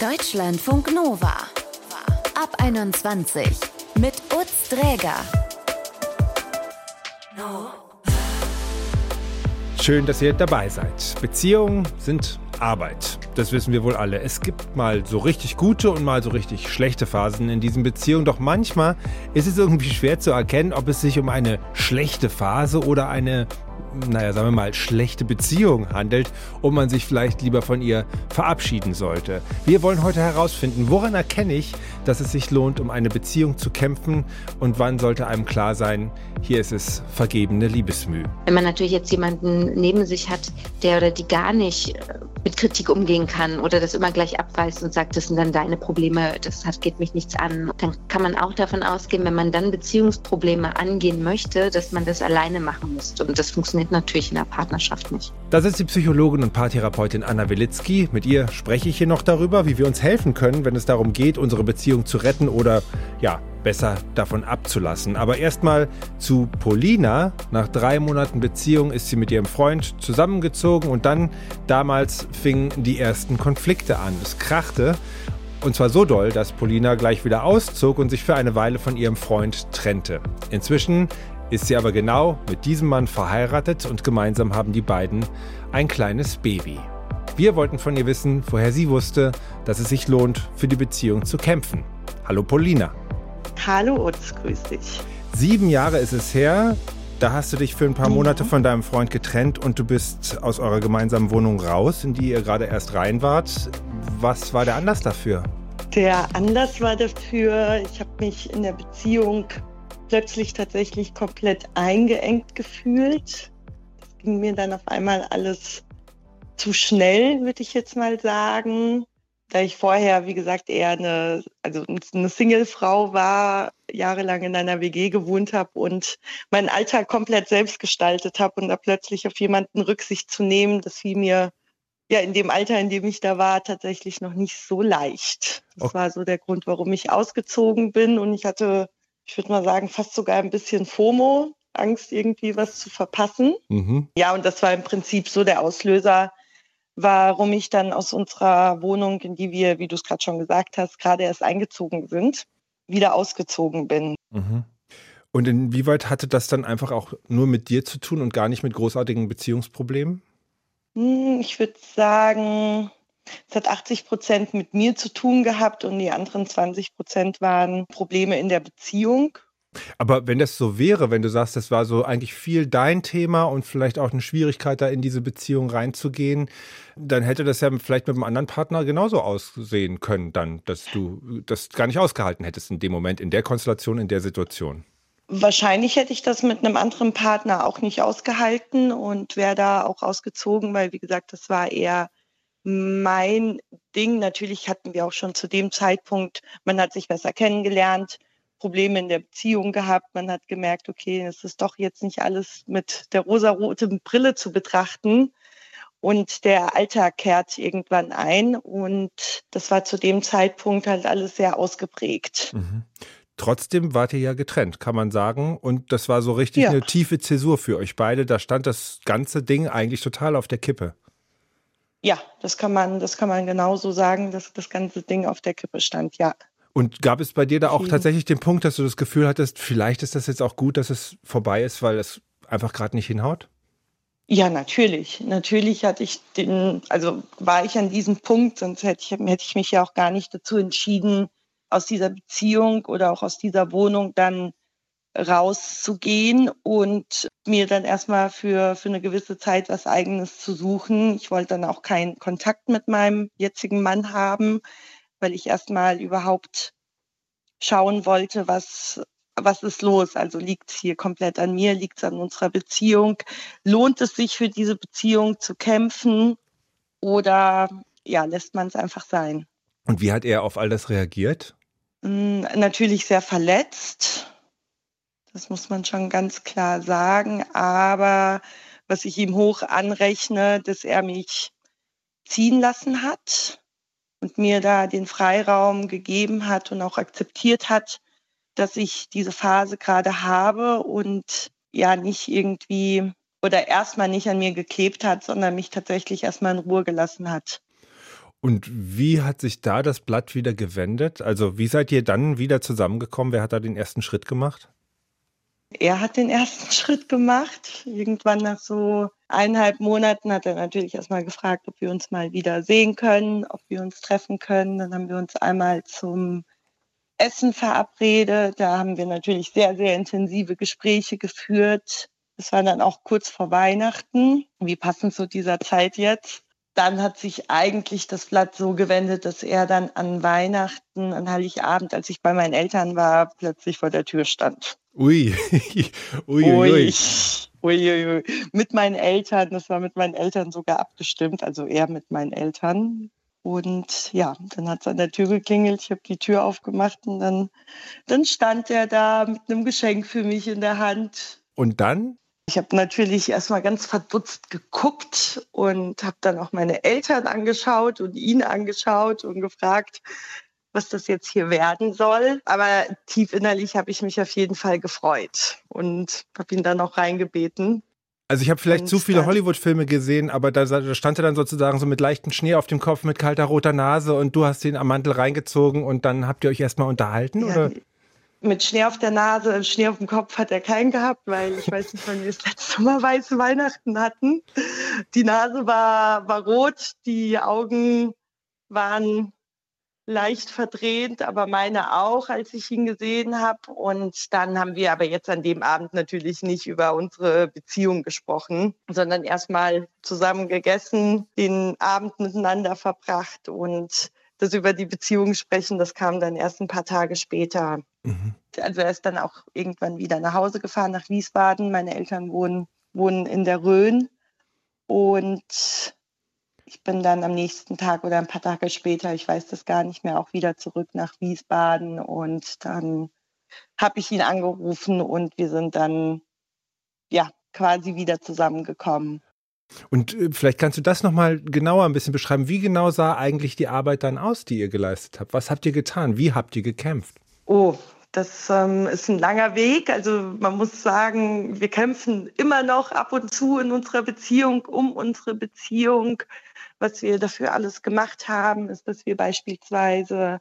Deutschlandfunk Nova. Ab 21 mit Utz Dräger. Schön, dass ihr dabei seid. Beziehungen sind Arbeit. Das wissen wir wohl alle. Es gibt mal so richtig gute und mal so richtig schlechte Phasen in diesen Beziehungen. Doch manchmal ist es irgendwie schwer zu erkennen, ob es sich um eine schlechte Phase oder eine naja, sagen wir mal, schlechte Beziehung handelt und man sich vielleicht lieber von ihr verabschieden sollte. Wir wollen heute herausfinden, woran erkenne ich, dass es sich lohnt, um eine Beziehung zu kämpfen und wann sollte einem klar sein, hier ist es vergebene Liebesmüh. Wenn man natürlich jetzt jemanden neben sich hat, der oder die gar nicht äh, mit Kritik umgehen kann oder das immer gleich abweist und sagt, das sind dann deine Probleme, das hat, geht mich nichts an, dann kann man auch davon ausgehen, wenn man dann Beziehungsprobleme angehen möchte, dass man das alleine machen muss. Und das funktioniert natürlich in der Partnerschaft nicht. Das ist die Psychologin und Paartherapeutin Anna Wilitzki. Mit ihr spreche ich hier noch darüber, wie wir uns helfen können, wenn es darum geht, unsere Beziehung zu retten oder ja, besser davon abzulassen. Aber erstmal zu Polina. Nach drei Monaten Beziehung ist sie mit ihrem Freund zusammengezogen und dann damals fingen die ersten Konflikte an. Es krachte. Und zwar so doll, dass Polina gleich wieder auszog und sich für eine Weile von ihrem Freund trennte. Inzwischen ist sie aber genau mit diesem Mann verheiratet und gemeinsam haben die beiden ein kleines Baby. Wir wollten von ihr wissen, woher sie wusste, dass es sich lohnt, für die Beziehung zu kämpfen. Hallo Polina. Hallo Utz, grüß dich. Sieben Jahre ist es her. Da hast du dich für ein paar Monate von deinem Freund getrennt und du bist aus eurer gemeinsamen Wohnung raus, in die ihr gerade erst rein wart. Was war der Anlass dafür? Der Anlass war dafür, ich habe mich in der Beziehung plötzlich tatsächlich komplett eingeengt gefühlt. Das ging mir dann auf einmal alles zu schnell, würde ich jetzt mal sagen da ich vorher, wie gesagt, eher eine, also eine Single-Frau war, jahrelang in einer WG gewohnt habe und meinen Alltag komplett selbst gestaltet habe und da plötzlich auf jemanden Rücksicht zu nehmen, das fiel mir ja in dem Alter, in dem ich da war, tatsächlich noch nicht so leicht. Das okay. war so der Grund, warum ich ausgezogen bin und ich hatte, ich würde mal sagen, fast sogar ein bisschen FOMO, Angst irgendwie was zu verpassen. Mhm. Ja, und das war im Prinzip so der Auslöser, warum ich dann aus unserer Wohnung, in die wir, wie du es gerade schon gesagt hast, gerade erst eingezogen sind, wieder ausgezogen bin. Mhm. Und inwieweit hatte das dann einfach auch nur mit dir zu tun und gar nicht mit großartigen Beziehungsproblemen? Hm, ich würde sagen, es hat 80 Prozent mit mir zu tun gehabt und die anderen 20 Prozent waren Probleme in der Beziehung. Aber wenn das so wäre, wenn du sagst, das war so eigentlich viel dein Thema und vielleicht auch eine Schwierigkeit, da in diese Beziehung reinzugehen, dann hätte das ja vielleicht mit einem anderen Partner genauso aussehen können, dann, dass du das gar nicht ausgehalten hättest in dem Moment, in der Konstellation, in der Situation. Wahrscheinlich hätte ich das mit einem anderen Partner auch nicht ausgehalten und wäre da auch ausgezogen, weil, wie gesagt, das war eher mein Ding. Natürlich hatten wir auch schon zu dem Zeitpunkt, man hat sich besser kennengelernt Probleme in der Beziehung gehabt. Man hat gemerkt, okay, es ist doch jetzt nicht alles mit der rosaroten Brille zu betrachten. Und der Alltag kehrt irgendwann ein. Und das war zu dem Zeitpunkt halt alles sehr ausgeprägt. Mhm. Trotzdem wart ihr ja getrennt, kann man sagen. Und das war so richtig ja. eine tiefe Zäsur für euch beide. Da stand das ganze Ding eigentlich total auf der Kippe. Ja, das kann man, das kann man genauso sagen, dass das ganze Ding auf der Kippe stand, ja. Und gab es bei dir da auch tatsächlich den Punkt, dass du das Gefühl hattest, vielleicht ist das jetzt auch gut, dass es vorbei ist, weil es einfach gerade nicht hinhaut? Ja, natürlich. Natürlich hatte ich den, also war ich an diesem Punkt, sonst hätte ich, hätte ich mich ja auch gar nicht dazu entschieden, aus dieser Beziehung oder auch aus dieser Wohnung dann rauszugehen und mir dann erstmal für, für eine gewisse Zeit was eigenes zu suchen. Ich wollte dann auch keinen Kontakt mit meinem jetzigen Mann haben weil ich erstmal überhaupt schauen wollte, was, was ist los? Also liegt es hier komplett an mir, liegt es an unserer Beziehung? Lohnt es sich für diese Beziehung zu kämpfen oder ja, lässt man es einfach sein? Und wie hat er auf all das reagiert? Hm, natürlich sehr verletzt. Das muss man schon ganz klar sagen. Aber was ich ihm hoch anrechne, dass er mich ziehen lassen hat und mir da den Freiraum gegeben hat und auch akzeptiert hat, dass ich diese Phase gerade habe und ja nicht irgendwie oder erstmal nicht an mir geklebt hat, sondern mich tatsächlich erstmal in Ruhe gelassen hat. Und wie hat sich da das Blatt wieder gewendet? Also wie seid ihr dann wieder zusammengekommen? Wer hat da den ersten Schritt gemacht? Er hat den ersten Schritt gemacht. Irgendwann nach so eineinhalb Monaten hat er natürlich erstmal gefragt, ob wir uns mal wieder sehen können, ob wir uns treffen können. Dann haben wir uns einmal zum Essen verabredet. Da haben wir natürlich sehr, sehr intensive Gespräche geführt. Es war dann auch kurz vor Weihnachten. Wie passend zu dieser Zeit jetzt dann hat sich eigentlich das Blatt so gewendet, dass er dann an Weihnachten, an Heiligabend, als ich bei meinen Eltern war, plötzlich vor der Tür stand. Ui, ui, ui, ui. Ui, ui, ui. Mit meinen Eltern, das war mit meinen Eltern sogar abgestimmt, also er mit meinen Eltern. Und ja, dann hat es an der Tür geklingelt, ich habe die Tür aufgemacht und dann, dann stand er da mit einem Geschenk für mich in der Hand. Und dann? Ich habe natürlich erstmal ganz verdutzt geguckt und habe dann auch meine Eltern angeschaut und ihn angeschaut und gefragt, was das jetzt hier werden soll. Aber tief innerlich habe ich mich auf jeden Fall gefreut und habe ihn dann auch reingebeten. Also ich habe vielleicht und zu viele Hollywood-Filme gesehen, aber da, stand er dann sozusagen so mit leichtem Schnee auf dem Kopf, mit kalter roter Nase und du hast ihn am Mantel reingezogen und dann habt ihr euch erstmal unterhalten, ja, oder? Mit Schnee auf der Nase, Schnee auf dem Kopf hat er keinen gehabt, weil ich weiß nicht, wann wir das letzte Mal weiße Weihnachten hatten. Die Nase war, war rot, die Augen waren leicht verdreht, aber meine auch, als ich ihn gesehen habe. Und dann haben wir aber jetzt an dem Abend natürlich nicht über unsere Beziehung gesprochen, sondern erstmal zusammen gegessen, den Abend miteinander verbracht und das über die Beziehung sprechen, das kam dann erst ein paar Tage später. Mhm. Also er ist dann auch irgendwann wieder nach Hause gefahren, nach Wiesbaden. Meine Eltern wohnen, wohnen in der Rhön. Und ich bin dann am nächsten Tag oder ein paar Tage später, ich weiß das gar nicht mehr, auch wieder zurück nach Wiesbaden. Und dann habe ich ihn angerufen und wir sind dann ja quasi wieder zusammengekommen. Und äh, vielleicht kannst du das nochmal genauer ein bisschen beschreiben. Wie genau sah eigentlich die Arbeit dann aus, die ihr geleistet habt? Was habt ihr getan? Wie habt ihr gekämpft? Oh, das ähm, ist ein langer Weg. Also man muss sagen, wir kämpfen immer noch ab und zu in unserer Beziehung um unsere Beziehung. Was wir dafür alles gemacht haben, ist, dass wir beispielsweise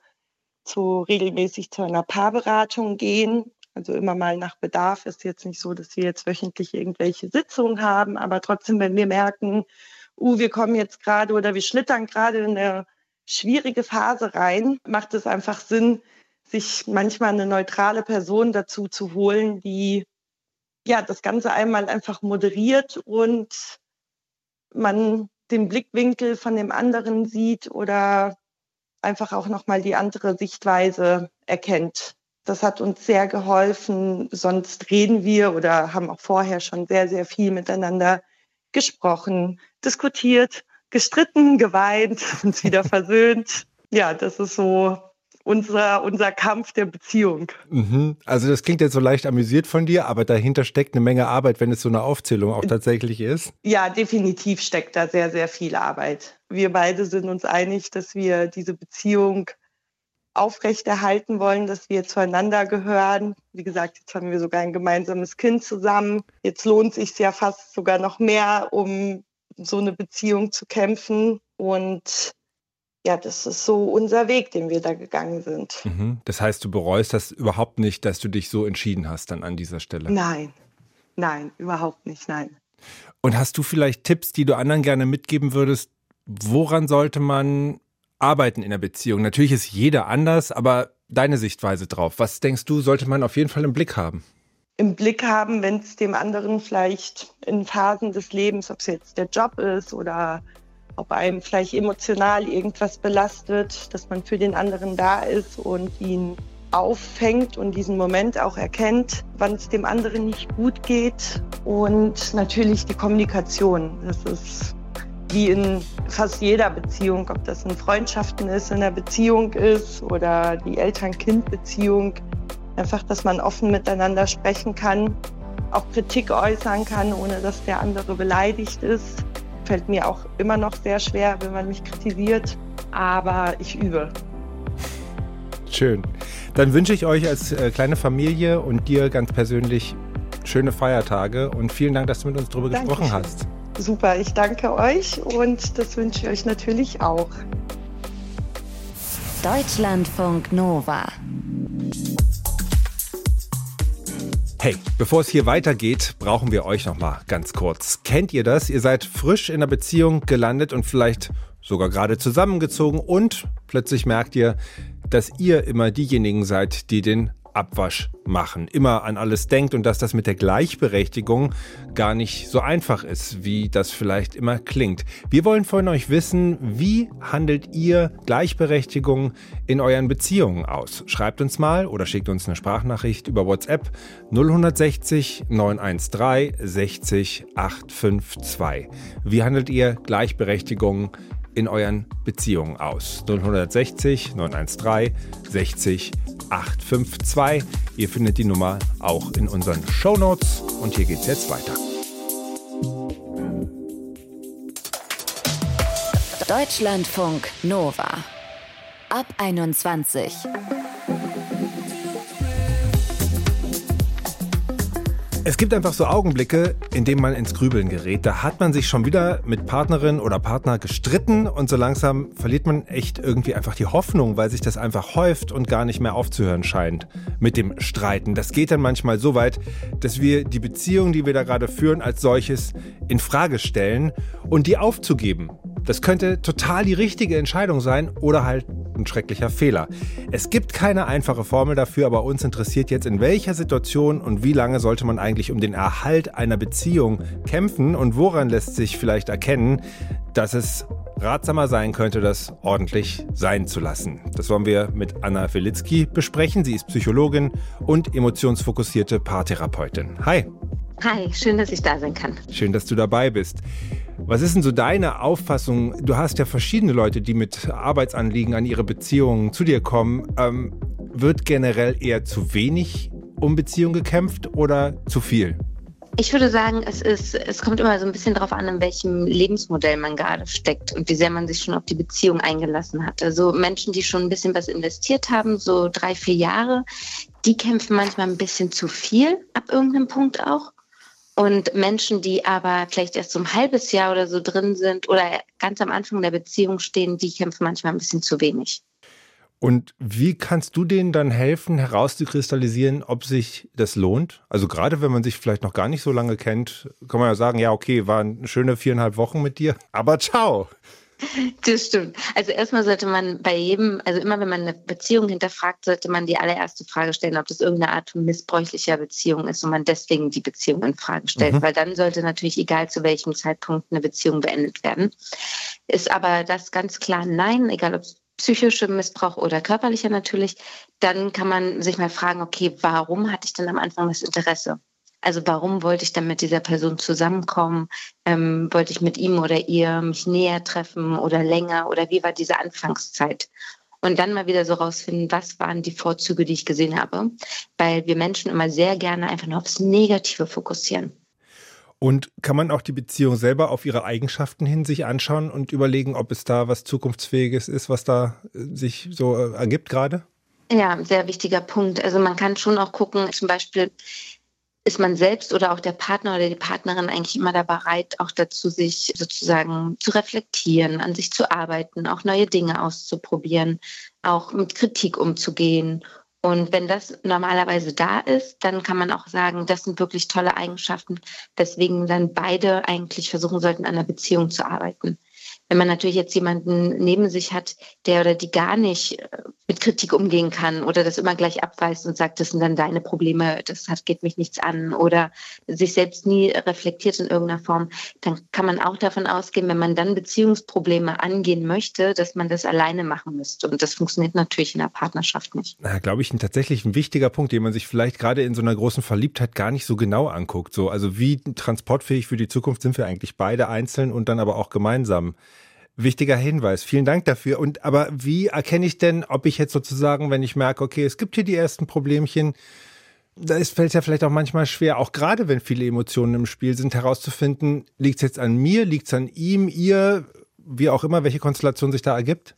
zu regelmäßig zu einer Paarberatung gehen. Also immer mal nach Bedarf. Ist jetzt nicht so, dass wir jetzt wöchentlich irgendwelche Sitzungen haben, aber trotzdem, wenn wir merken, uh, wir kommen jetzt gerade oder wir schlittern gerade in eine schwierige Phase rein, macht es einfach Sinn, sich manchmal eine neutrale Person dazu zu holen, die ja das Ganze einmal einfach moderiert und man den Blickwinkel von dem anderen sieht oder einfach auch nochmal die andere Sichtweise erkennt das hat uns sehr geholfen. Sonst reden wir oder haben auch vorher schon sehr, sehr viel miteinander gesprochen, diskutiert, gestritten, geweint, uns wieder versöhnt. Ja, das ist so unser, unser Kampf der Beziehung. Mhm. Also das klingt jetzt so leicht amüsiert von dir, aber dahinter steckt eine Menge Arbeit, wenn es so eine Aufzählung auch tatsächlich ist. Ja, definitiv steckt da sehr, sehr viel Arbeit. Wir beide sind uns einig, dass wir diese Beziehung aufrechterhalten wollen, dass wir zueinander gehören. Wie gesagt, jetzt haben wir sogar ein gemeinsames Kind zusammen. Jetzt lohnt es sich ja fast sogar noch mehr, um so eine Beziehung zu kämpfen. Und ja, das ist so unser Weg, den wir da gegangen sind. Mhm. Das heißt, du bereust das überhaupt nicht, dass du dich so entschieden hast dann an dieser Stelle? Nein, nein, überhaupt nicht, nein. Und hast du vielleicht Tipps, die du anderen gerne mitgeben würdest? Woran sollte man arbeiten in der Beziehung? Natürlich ist jeder anders, aber deine Sichtweise drauf. Was denkst du, sollte man auf jeden Fall im Blick haben? Im Blick haben, wenn es dem anderen vielleicht in Phasen des Lebens, ob es jetzt der Job ist oder ob einem vielleicht emotional irgendwas belastet, dass man für den anderen da ist und ihn auffängt und diesen Moment auch erkennt, wann es dem anderen nicht gut geht. Und natürlich die Kommunikation. Das ist wie in fast jeder Beziehung, ob das in Freundschaften ist, in der Beziehung ist oder die Eltern-Kind-Beziehung. Einfach, dass man offen miteinander sprechen kann, auch Kritik äußern kann, ohne dass der andere beleidigt ist. Fällt mir auch immer noch sehr schwer, wenn man mich kritisiert, aber ich übe. Schön. Dann wünsche ich euch als äh, kleine Familie und dir ganz persönlich schöne Feiertage und vielen Dank, dass du mit uns darüber Dankeschön. gesprochen hast. Super, ich danke euch und das wünsche ich euch natürlich auch. Deutschlandfunk Nova. Hey, bevor es hier weitergeht, brauchen wir euch noch mal ganz kurz. Kennt ihr das? Ihr seid frisch in einer Beziehung gelandet und vielleicht sogar gerade zusammengezogen und plötzlich merkt ihr, dass ihr immer diejenigen seid, die den Abwasch machen, immer an alles denkt und dass das mit der Gleichberechtigung gar nicht so einfach ist, wie das vielleicht immer klingt. Wir wollen von euch wissen, wie handelt ihr Gleichberechtigung in euren Beziehungen aus? Schreibt uns mal oder schickt uns eine Sprachnachricht über WhatsApp 0160 913 60 852. Wie handelt ihr Gleichberechtigung in euren Beziehungen aus? 0160 913 60 852. Ihr findet die Nummer auch in unseren Show Notes und hier geht's jetzt weiter. Deutschlandfunk Nova. Ab 21. Es gibt einfach so Augenblicke, in denen man ins Grübeln gerät. Da hat man sich schon wieder mit Partnerin oder Partner gestritten und so langsam verliert man echt irgendwie einfach die Hoffnung, weil sich das einfach häuft und gar nicht mehr aufzuhören scheint mit dem Streiten. Das geht dann manchmal so weit, dass wir die Beziehung, die wir da gerade führen, als solches in Frage stellen und die aufzugeben. Das könnte total die richtige Entscheidung sein oder halt ein schrecklicher Fehler. Es gibt keine einfache Formel dafür, aber uns interessiert jetzt, in welcher Situation und wie lange sollte man eigentlich um den Erhalt einer Beziehung kämpfen und woran lässt sich vielleicht erkennen, dass es ratsamer sein könnte, das ordentlich sein zu lassen. Das wollen wir mit Anna Wilitzki besprechen. Sie ist Psychologin und emotionsfokussierte Paartherapeutin. Hi. Hi, schön, dass ich da sein kann. Schön, dass du dabei bist. Was ist denn so deine Auffassung? Du hast ja verschiedene Leute, die mit Arbeitsanliegen an ihre Beziehungen zu dir kommen. Ähm, wird generell eher zu wenig um Beziehungen gekämpft oder zu viel? Ich würde sagen, es ist, es kommt immer so ein bisschen darauf an, in welchem Lebensmodell man gerade steckt und wie sehr man sich schon auf die Beziehung eingelassen hat. Also Menschen, die schon ein bisschen was investiert haben, so drei, vier Jahre, die kämpfen manchmal ein bisschen zu viel ab irgendeinem Punkt auch. Und Menschen, die aber vielleicht erst so ein halbes Jahr oder so drin sind oder ganz am Anfang der Beziehung stehen, die kämpfen manchmal ein bisschen zu wenig. Und wie kannst du denen dann helfen, herauszukristallisieren, ob sich das lohnt? Also gerade wenn man sich vielleicht noch gar nicht so lange kennt, kann man ja sagen, ja, okay, waren schöne viereinhalb Wochen mit dir, aber ciao. Das stimmt. Also erstmal sollte man bei jedem, also immer wenn man eine Beziehung hinterfragt, sollte man die allererste Frage stellen, ob das irgendeine Art von missbräuchlicher Beziehung ist und man deswegen die Beziehung in Frage stellt. Mhm. Weil dann sollte natürlich egal zu welchem Zeitpunkt eine Beziehung beendet werden. Ist aber das ganz klar Nein, egal ob es psychischer Missbrauch oder körperlicher natürlich, dann kann man sich mal fragen, okay, warum hatte ich denn am Anfang das Interesse? Also warum wollte ich dann mit dieser Person zusammenkommen? Ähm, wollte ich mit ihm oder ihr mich näher treffen oder länger? Oder wie war diese Anfangszeit? Und dann mal wieder so rausfinden, was waren die Vorzüge, die ich gesehen habe. Weil wir Menschen immer sehr gerne einfach nur aufs Negative fokussieren. Und kann man auch die Beziehung selber auf ihre Eigenschaften hin sich anschauen und überlegen, ob es da was Zukunftsfähiges ist, was da äh, sich so äh, ergibt gerade? Ja, sehr wichtiger Punkt. Also man kann schon auch gucken, zum Beispiel, ist man selbst oder auch der Partner oder die Partnerin eigentlich immer da bereit, auch dazu, sich sozusagen zu reflektieren, an sich zu arbeiten, auch neue Dinge auszuprobieren, auch mit Kritik umzugehen. Und wenn das normalerweise da ist, dann kann man auch sagen, das sind wirklich tolle Eigenschaften, weswegen dann beide eigentlich versuchen sollten, an einer Beziehung zu arbeiten. Wenn man natürlich jetzt jemanden neben sich hat, der oder die gar nicht äh, mit Kritik umgehen kann oder das immer gleich abweist und sagt, das sind dann deine Probleme, das hat, geht mich nichts an oder sich selbst nie reflektiert in irgendeiner Form, dann kann man auch davon ausgehen, wenn man dann Beziehungsprobleme angehen möchte, dass man das alleine machen müsste. Und das funktioniert natürlich in der Partnerschaft nicht. Na, glaube ich, ein tatsächlich ein wichtiger Punkt, den man sich vielleicht gerade in so einer großen Verliebtheit gar nicht so genau anguckt. So, also wie transportfähig für die Zukunft sind wir eigentlich beide einzeln und dann aber auch gemeinsam. Wichtiger Hinweis. Vielen Dank dafür. Und aber wie erkenne ich denn, ob ich jetzt sozusagen, wenn ich merke, okay, es gibt hier die ersten Problemchen, da ist, fällt es ja vielleicht auch manchmal schwer, auch gerade wenn viele Emotionen im Spiel sind, herauszufinden, liegt es jetzt an mir, liegt es an ihm, ihr, wie auch immer, welche Konstellation sich da ergibt?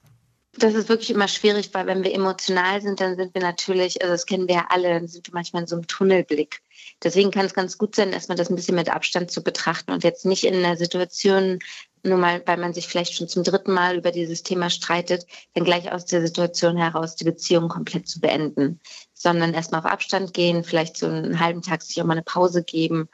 Das ist wirklich immer schwierig, weil wenn wir emotional sind, dann sind wir natürlich, also das kennen wir ja alle, dann sind wir manchmal in so einem Tunnelblick. Deswegen kann es ganz gut sein, erstmal das ein bisschen mit Abstand zu betrachten und jetzt nicht in einer Situation nur mal, weil man sich vielleicht schon zum dritten Mal über dieses Thema streitet, dann gleich aus der Situation heraus die Beziehung komplett zu beenden, sondern erstmal auf Abstand gehen, vielleicht so einen halben Tag sich auch mal eine Pause geben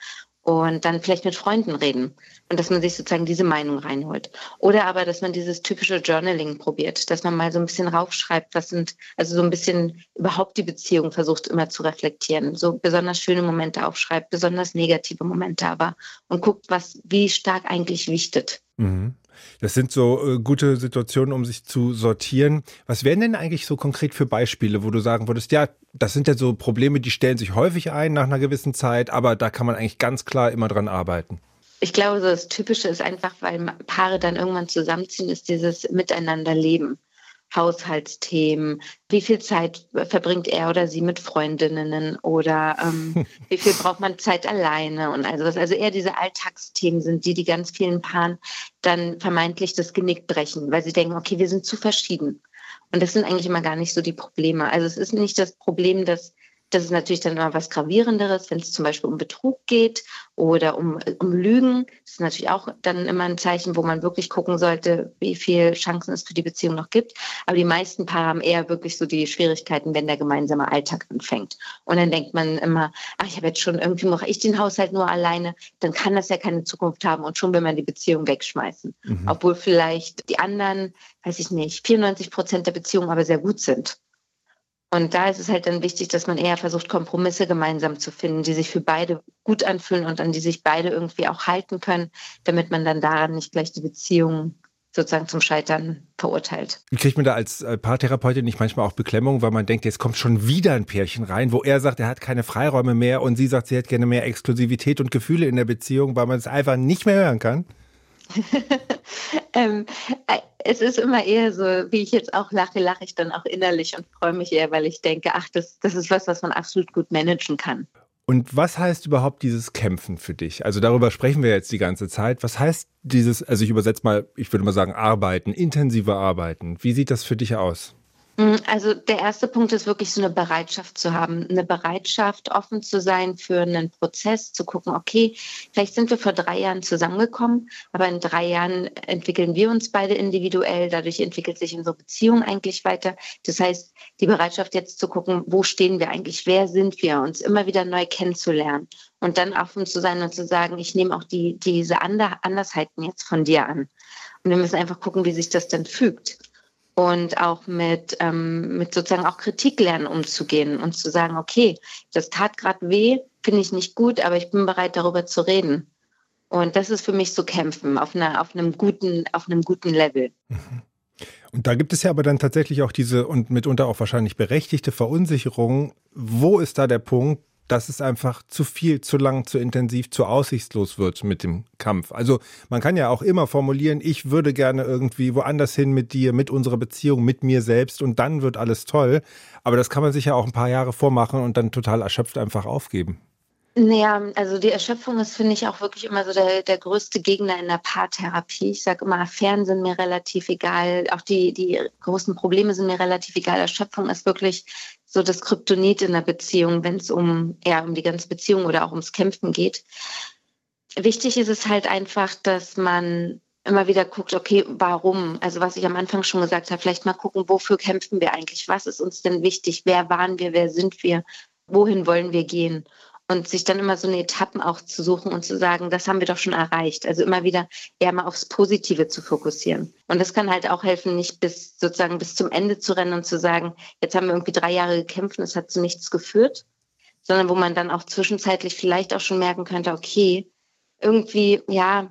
und dann vielleicht mit Freunden reden und dass man sich sozusagen diese Meinung reinholt. Oder aber, dass man dieses typische Journaling probiert, dass man mal so ein bisschen raufschreibt, was sind, also so ein bisschen überhaupt die Beziehung versucht immer zu reflektieren, so besonders schöne Momente aufschreibt, besonders negative Momente aber und guckt, was, wie stark eigentlich wichtet. Mhm. Das sind so äh, gute Situationen, um sich zu sortieren. Was wären denn eigentlich so konkret für Beispiele, wo du sagen würdest, ja, das sind ja so Probleme, die stellen sich häufig ein nach einer gewissen Zeit, aber da kann man eigentlich ganz klar immer dran arbeiten. Ich glaube, das Typische ist einfach, weil Paare dann irgendwann zusammenziehen, ist dieses Miteinanderleben. Haushaltsthemen, wie viel Zeit verbringt er oder sie mit Freundinnen oder ähm, wie viel braucht man Zeit alleine und also was. Also eher diese Alltagsthemen sind, die die ganz vielen Paaren dann vermeintlich das Genick brechen, weil sie denken, okay, wir sind zu verschieden. Und das sind eigentlich immer gar nicht so die Probleme. Also es ist nicht das Problem, dass das ist natürlich dann immer was Gravierenderes, wenn es zum Beispiel um Betrug geht oder um, um Lügen. Das ist natürlich auch dann immer ein Zeichen, wo man wirklich gucken sollte, wie viele Chancen es für die Beziehung noch gibt. Aber die meisten Paare haben eher wirklich so die Schwierigkeiten, wenn der gemeinsame Alltag anfängt. Und dann denkt man immer, ach, ich habe jetzt schon, irgendwie mache ich den Haushalt nur alleine, dann kann das ja keine Zukunft haben und schon will man die Beziehung wegschmeißen. Mhm. Obwohl vielleicht die anderen, weiß ich nicht, 94 Prozent der Beziehungen aber sehr gut sind. Und da ist es halt dann wichtig, dass man eher versucht, Kompromisse gemeinsam zu finden, die sich für beide gut anfühlen und an die sich beide irgendwie auch halten können, damit man dann daran nicht gleich die Beziehung sozusagen zum Scheitern verurteilt. Kriegt man da als äh, Paartherapeutin nicht manchmal auch Beklemmung, weil man denkt, jetzt kommt schon wieder ein Pärchen rein, wo er sagt, er hat keine Freiräume mehr und sie sagt, sie hätte gerne mehr Exklusivität und Gefühle in der Beziehung, weil man es einfach nicht mehr hören kann? ähm, äh, es ist immer eher so, wie ich jetzt auch lache, lache ich dann auch innerlich und freue mich eher, weil ich denke, ach, das, das ist was, was man absolut gut managen kann. Und was heißt überhaupt dieses Kämpfen für dich? Also darüber sprechen wir jetzt die ganze Zeit. Was heißt dieses, also ich übersetze mal, ich würde mal sagen, arbeiten, intensive Arbeiten. Wie sieht das für dich aus? Mm, also der erste Punkt ist wirklich so eine Bereitschaft zu haben, eine Bereitschaft, offen zu sein für einen Prozess, zu gucken, okay, vielleicht sind wir vor drei Jahren zusammengekommen, aber in drei Jahren entwickeln wir uns beide individuell, dadurch entwickelt sich unsere Beziehung eigentlich weiter. Das heißt, die Bereitschaft jetzt zu gucken, wo stehen wir eigentlich, wer sind wir, uns immer wieder neu kennenzulernen und dann offen zu sein und zu sagen, ich nehme auch die, diese Andersheiten jetzt von dir an. Und wir müssen einfach gucken, wie sich das dann fügt und auch mit, ähm, mit sozusagen auch Kritik lernen umzugehen und zu sagen, okay, das tat gerade weh, finde ich nicht gut, aber ich bin bereit, darüber zu reden. Und das ist für mich so Kämpfen auf, einer, auf, einem, guten, auf einem guten Level. Mhm. Und da gibt es ja aber dann tatsächlich auch diese und mitunter auch wahrscheinlich berechtigte Verunsicherung. Wo ist da der Punkt, dass es einfach zu viel, zu lang, zu intensiv, zu aussichtslos wird mit dem Kampf. Also man kann ja auch immer formulieren, ich würde gerne irgendwie woanders hin mit dir, mit unserer Beziehung, mit mir selbst und dann wird alles toll. Aber das kann man sich ja auch ein paar Jahre vormachen und dann total erschöpft einfach aufgeben. Naja, also die Erschöpfung ist, finde ich, auch wirklich immer so der, der größte Gegner in der Paartherapie. Ich sage immer, Affären sind mir relativ egal, auch die, die großen Probleme sind mir relativ egal. Erschöpfung ist wirklich so das Kryptonit in der Beziehung, wenn es um, ja, um die ganze Beziehung oder auch ums Kämpfen geht. Wichtig ist es halt einfach, dass man immer wieder guckt, okay, warum? Also was ich am Anfang schon gesagt habe, vielleicht mal gucken, wofür kämpfen wir eigentlich? Was ist uns denn wichtig? Wer waren wir? Wer sind wir? Wohin wollen wir gehen? Und sich dann immer so eine Etappen auch zu suchen und zu sagen, das haben wir doch schon erreicht. Also immer wieder eher mal aufs Positive zu fokussieren. Und das kann halt auch helfen, nicht bis sozusagen bis zum Ende zu rennen und zu sagen, jetzt haben wir irgendwie drei Jahre gekämpft und es hat zu nichts geführt, sondern wo man dann auch zwischenzeitlich vielleicht auch schon merken könnte, okay, irgendwie, ja,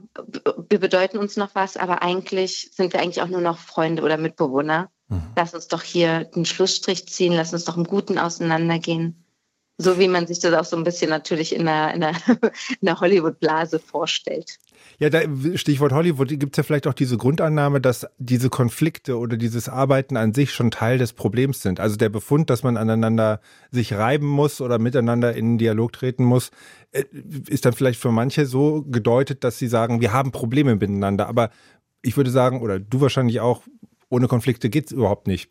wir bedeuten uns noch was, aber eigentlich sind wir eigentlich auch nur noch Freunde oder Mitbewohner. Mhm. Lass uns doch hier den Schlussstrich ziehen, lass uns doch im Guten auseinandergehen. So wie man sich das auch so ein bisschen natürlich in der, in der, in Hollywood-Blase vorstellt. Ja, da, Stichwort Hollywood, gibt es ja vielleicht auch diese Grundannahme, dass diese Konflikte oder dieses Arbeiten an sich schon Teil des Problems sind. Also der Befund, dass man aneinander sich reiben muss oder miteinander in Dialog treten muss, äh, ist dann vielleicht für manche so gedeutet, dass sie sagen, wir haben Probleme miteinander. Aber ich würde sagen, oder du wahrscheinlich auch, ohne Konflikte geht es überhaupt nicht,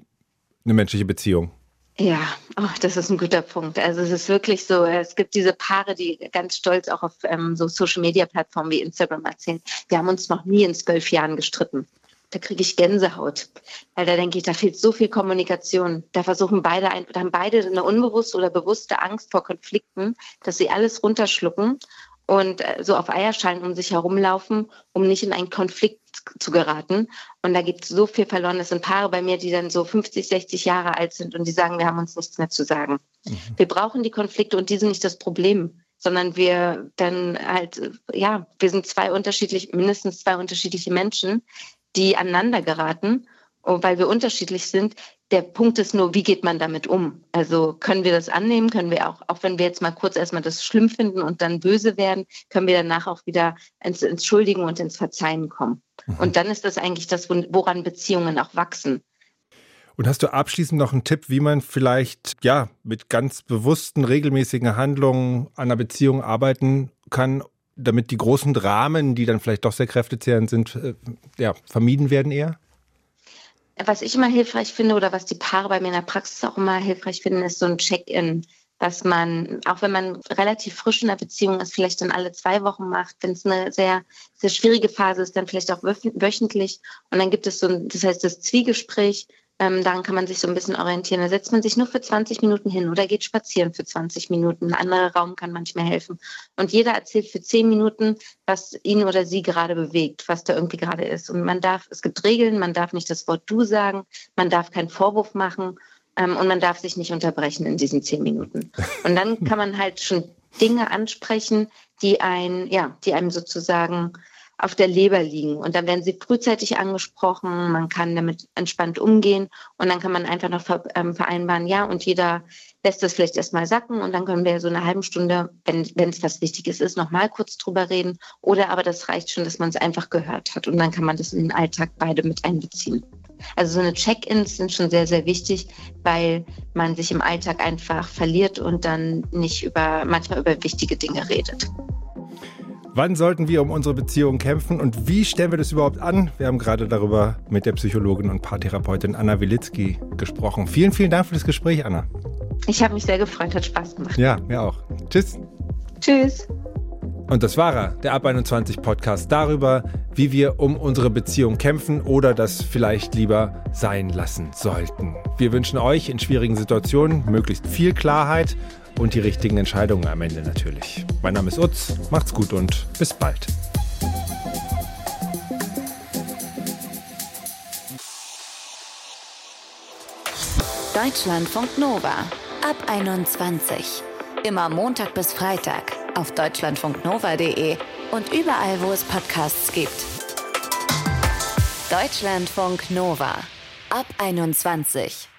eine menschliche Beziehung. Ja, oh, das ist ein guter Punkt. Also es ist wirklich so, es gibt diese Paare, die ganz stolz auch auf ähm, so Social-Media-Plattformen wie Instagram erzählen, wir haben uns noch nie in zwölf Jahren gestritten. Da kriege ich Gänsehaut, weil da denke ich, da fehlt so viel Kommunikation. Da versuchen beide, ein, da haben beide eine unbewusste oder bewusste Angst vor Konflikten, dass sie alles runterschlucken und äh, so auf Eierschalen um sich herumlaufen, um nicht in einen Konflikt zu geraten. Und da gibt es so viel verloren. Es sind Paare bei mir, die dann so 50, 60 Jahre alt sind und die sagen, wir haben uns nichts mehr zu sagen. Mhm. Wir brauchen die Konflikte und die sind nicht das Problem, sondern wir dann halt, ja, wir sind zwei unterschiedlich, mindestens zwei unterschiedliche Menschen, die aneinander geraten, weil wir unterschiedlich sind. Der Punkt ist nur, wie geht man damit um? Also können wir das annehmen? Können wir auch, auch wenn wir jetzt mal kurz erstmal das schlimm finden und dann böse werden, können wir danach auch wieder ins Entschuldigen und ins Verzeihen kommen. Mhm. Und dann ist das eigentlich das, woran Beziehungen auch wachsen. Und hast du abschließend noch einen Tipp, wie man vielleicht ja mit ganz bewussten, regelmäßigen Handlungen an einer Beziehung arbeiten kann, damit die großen Dramen, die dann vielleicht doch sehr kräftezehrend sind, äh, ja, vermieden werden eher? Was ich immer hilfreich finde oder was die Paare bei mir in der Praxis auch immer hilfreich finden, ist so ein Check-in dass man, auch wenn man relativ frisch in der Beziehung ist, vielleicht dann alle zwei Wochen macht, wenn es eine sehr, sehr schwierige Phase ist, dann vielleicht auch wöchentlich. Und dann gibt es so ein, das heißt das Zwiegespräch, ähm, daran kann man sich so ein bisschen orientieren. Da setzt man sich nur für 20 Minuten hin oder geht spazieren für 20 Minuten. Ein anderer Raum kann manchmal helfen. Und jeder erzählt für 10 Minuten, was ihn oder sie gerade bewegt, was da irgendwie gerade ist. Und man darf, es gibt Regeln, man darf nicht das Wort du sagen, man darf keinen Vorwurf machen ähm, und man darf sich nicht unterbrechen in diesen 10 Minuten. Und dann kann man halt schon Dinge ansprechen, die ein, ja, die einem sozusagen auf der Leber liegen. Und dann werden sie frühzeitig angesprochen, man kann damit entspannt umgehen und dann kann man einfach noch ähm, vereinbaren, ja, und jeder lässt das vielleicht erstmal sacken und dann können wir so eine halbe Stunde, wenn, wenn es was Wichtiges ist, nochmal kurz drüber reden. Oder aber das reicht schon, dass man es einfach gehört hat und dann kann man das in den Alltag beide mit einbeziehen. Also so eine Check-ins sind schon sehr, sehr wichtig, weil man sich im Alltag einfach verliert und dann nicht über, manchmal über wichtige Dinge redet. Wann sollten wir um unsere Beziehung kämpfen und wie stellen wir das überhaupt an? Wir haben gerade darüber mit der Psychologin und Paartherapeutin Anna Wilitzki gesprochen. Vielen, vielen Dank für das Gespräch, Anna. Ich habe mich sehr gefreut, hat Spaß gemacht. Ja, mir auch. Tschüss. Tschüss. Und das war er, der Ab 21 Podcast darüber, wie wir um unsere Beziehung kämpfen oder das vielleicht lieber sein lassen sollten. Wir wünschen euch in schwierigen Situationen möglichst viel Klarheit und die richtigen Entscheidungen am Ende natürlich. Mein Name ist Utz, macht's gut und bis bald. Deutschlandfunk Nova ab 21. Immer Montag bis Freitag auf deutschlandfunknova.de und überall, wo es Podcasts gibt. Deutschlandfunk Nova ab 21.